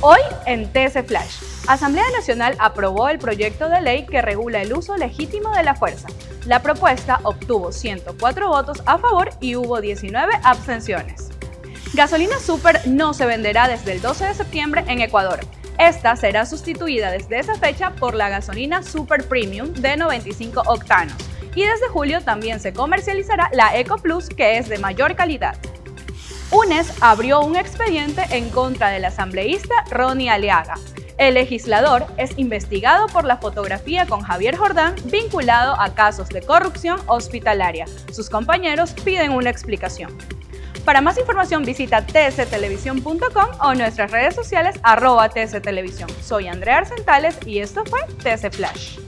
Hoy en TC Flash. Asamblea Nacional aprobó el proyecto de ley que regula el uso legítimo de la fuerza. La propuesta obtuvo 104 votos a favor y hubo 19 abstenciones. Gasolina Super no se venderá desde el 12 de septiembre en Ecuador. Esta será sustituida desde esa fecha por la gasolina Super Premium de 95 octanos. Y desde julio también se comercializará la Eco Plus, que es de mayor calidad. UNES abrió un expediente en contra del asambleísta Ronnie Aliaga. El legislador es investigado por la fotografía con Javier Jordán vinculado a casos de corrupción hospitalaria. Sus compañeros piden una explicación. Para más información visita tstelevisión.com o nuestras redes sociales arroba tstelevisión. Soy Andrea Arcentales y esto fue TC Flash.